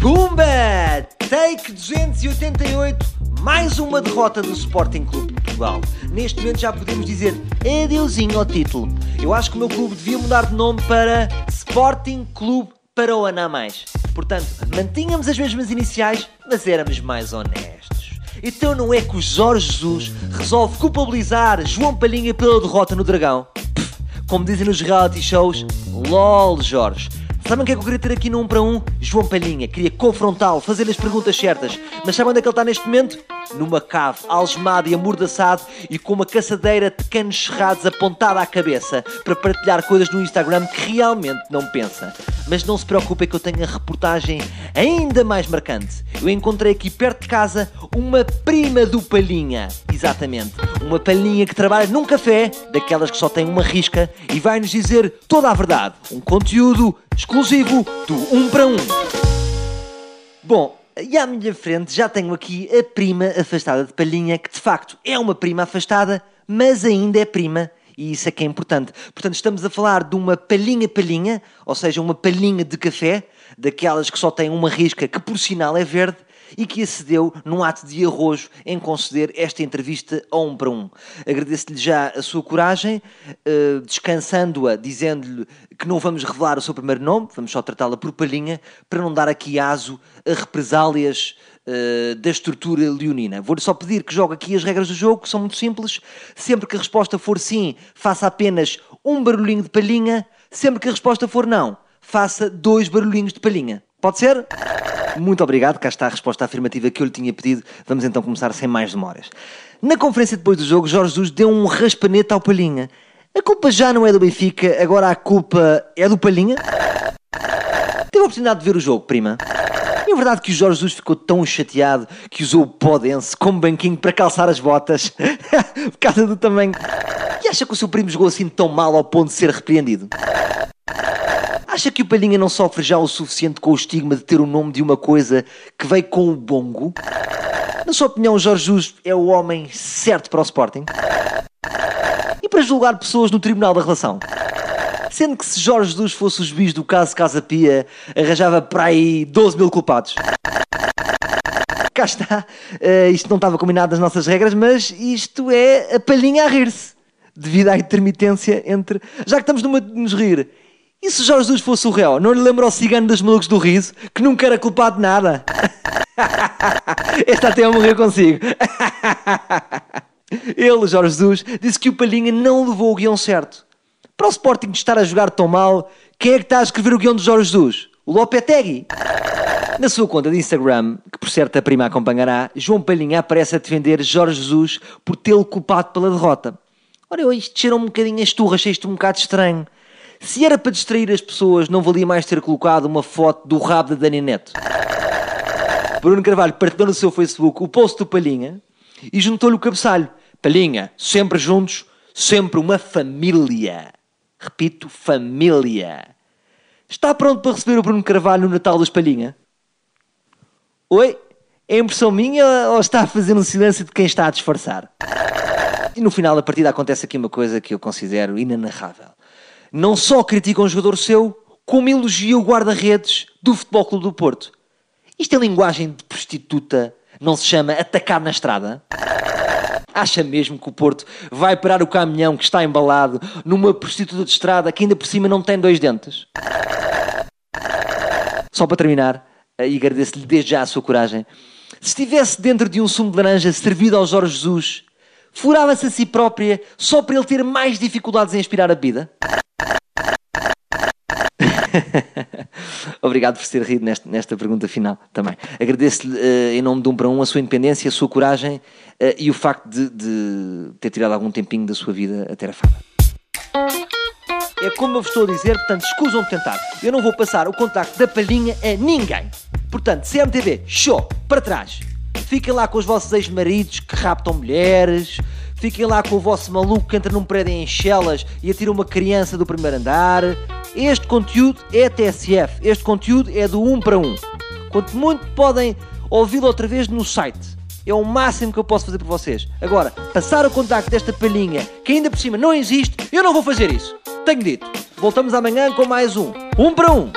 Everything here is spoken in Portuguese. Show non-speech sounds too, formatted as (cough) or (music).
Pumba! Take 288, mais uma derrota do Sporting Clube de Portugal. Neste momento já podemos dizer adeusinho ao título. Eu acho que o meu clube devia mudar de nome para Sporting Clube para o Ana Mais. Portanto, mantínhamos as mesmas iniciais, mas éramos mais honestos. Então não é que o Jorge Jesus resolve culpabilizar João Palhinha pela derrota no Dragão? Pff, como dizem nos reality shows, LOL Jorge. Sabem o que é que eu queria ter aqui no 1 para 1? João Palhinha. Queria confrontá-lo, fazer-lhe as perguntas certas. Mas sabem onde é que ele está neste momento? Numa cave, algemado e amordaçado e com uma caçadeira de canos cerrados apontada à cabeça para partilhar coisas no Instagram que realmente não pensa. Mas não se preocupem que eu tenho a reportagem ainda mais marcante. Eu encontrei aqui perto de casa uma prima do Palhinha. Exatamente. Uma palhinha que trabalha num café, daquelas que só tem uma risca, e vai nos dizer toda a verdade. Um conteúdo exclusivo do 1 para 1. Bom, e à minha frente já tenho aqui a prima afastada de Palhinha, que de facto é uma prima afastada, mas ainda é prima. E isso é que é importante. Portanto, estamos a falar de uma palhinha-palhinha, ou seja, uma palhinha de café, daquelas que só tem uma risca, que por sinal é verde, e que acedeu num ato de arrojo em conceder esta entrevista a um para um. Agradeço-lhe já a sua coragem, uh, descansando-a, dizendo-lhe que não vamos revelar o seu primeiro nome, vamos só tratá-la por palhinha, para não dar aqui aso a represálias uh, da estrutura leonina. Vou-lhe só pedir que jogue aqui as regras do jogo, que são muito simples. Sempre que a resposta for sim, faça apenas um barulhinho de palhinha. Sempre que a resposta for não, faça dois barulhinhos de palhinha. Pode ser? Muito obrigado, cá está a resposta afirmativa que eu lhe tinha pedido. Vamos então começar sem mais demoras. Na conferência depois do jogo, Jorge Jesus deu um raspanete ao Palhinha. A culpa já não é do Benfica, agora a culpa é do Palhinha? Teve a oportunidade de ver o jogo, prima? É verdade que o Jorge Jesus ficou tão chateado que usou o podense como banquinho para calçar as botas (laughs) por causa do tamanho. E acha que o seu primo jogou assim tão mal ao ponto de ser repreendido? Acha que o Palhinha não sofre já o suficiente com o estigma de ter o nome de uma coisa que veio com o bongo? Na sua opinião, Jorge Jesus é o homem certo para o Sporting? E para julgar pessoas no Tribunal da Relação? Sendo que se Jorge Jesus fosse o juiz do caso Casa Pia, arranjava para aí 12 mil culpados. Cá está. Uh, isto não estava combinado nas nossas regras, mas isto é a palhinha a rir-se. Devido à intermitência entre. Já que estamos numa de nos rir, e se Jorge Jesus fosse o réu? Não lhe lembra o cigano dos malucos do riso, que nunca era culpado de nada? (laughs) Este até eu morrer consigo. (laughs) Ele, Jorge Jesus, disse que o Palhinha não levou o guião certo. Para o Sporting estar a jogar tão mal, quem é que está a escrever o guião de Jorge Jesus? O Lopetegui. Na sua conta de Instagram, que por certo a prima acompanhará, João Palhinha aparece a defender Jorge Jesus por tê-lo culpado pela derrota. Ora, eu, isto cheira um bocadinho a esturra, achei isto um bocado estranho. Se era para distrair as pessoas, não valia mais ter colocado uma foto do rabo da Dani Neto. Bruno Carvalho partilhou no seu Facebook o post do Palhinha e juntou-lhe o cabeçalho. Palhinha, sempre juntos, sempre uma família. Repito, família. Está pronto para receber o Bruno Carvalho no Natal dos Palhinha? Oi? É impressão minha ou está a fazer um silêncio de quem está a disfarçar? E no final da partida acontece aqui uma coisa que eu considero inenarrável não só critica um jogador seu, como elogia o guarda-redes do Futebol Clube do Porto. Isto é linguagem de prostituta, não se chama atacar na estrada? Acha mesmo que o Porto vai parar o caminhão que está embalado numa prostituta de estrada que ainda por cima não tem dois dentes? Só para terminar, e agradeço-lhe desde já a sua coragem, se estivesse dentro de um sumo de laranja servido ao Jorge Jesus, furava-se a si própria só para ele ter mais dificuldades em aspirar a bebida? (laughs) Obrigado por ter rido nesta, nesta pergunta final também. Agradeço-lhe uh, em nome de um para um a sua independência, a sua coragem uh, e o facto de, de, ter tirado algum tempinho da sua vida a ter a fama. É como eu vos estou a dizer, portanto, escusam de tentar. Eu não vou passar o contacto da palhinha a ninguém. Portanto, CMTV, show, para trás. Fiquem lá com os vossos ex-maridos que raptam mulheres. Fiquem lá com o vosso maluco que entra num prédio em chelas e atira uma criança do primeiro andar. Este conteúdo é TSF. Este conteúdo é do 1 para 1. Quanto muito podem ouvi-lo outra vez no site. É o máximo que eu posso fazer por vocês. Agora, passar o contacto desta palhinha, que ainda por cima não existe, eu não vou fazer isso. Tenho dito. Voltamos amanhã com mais um. Um para um.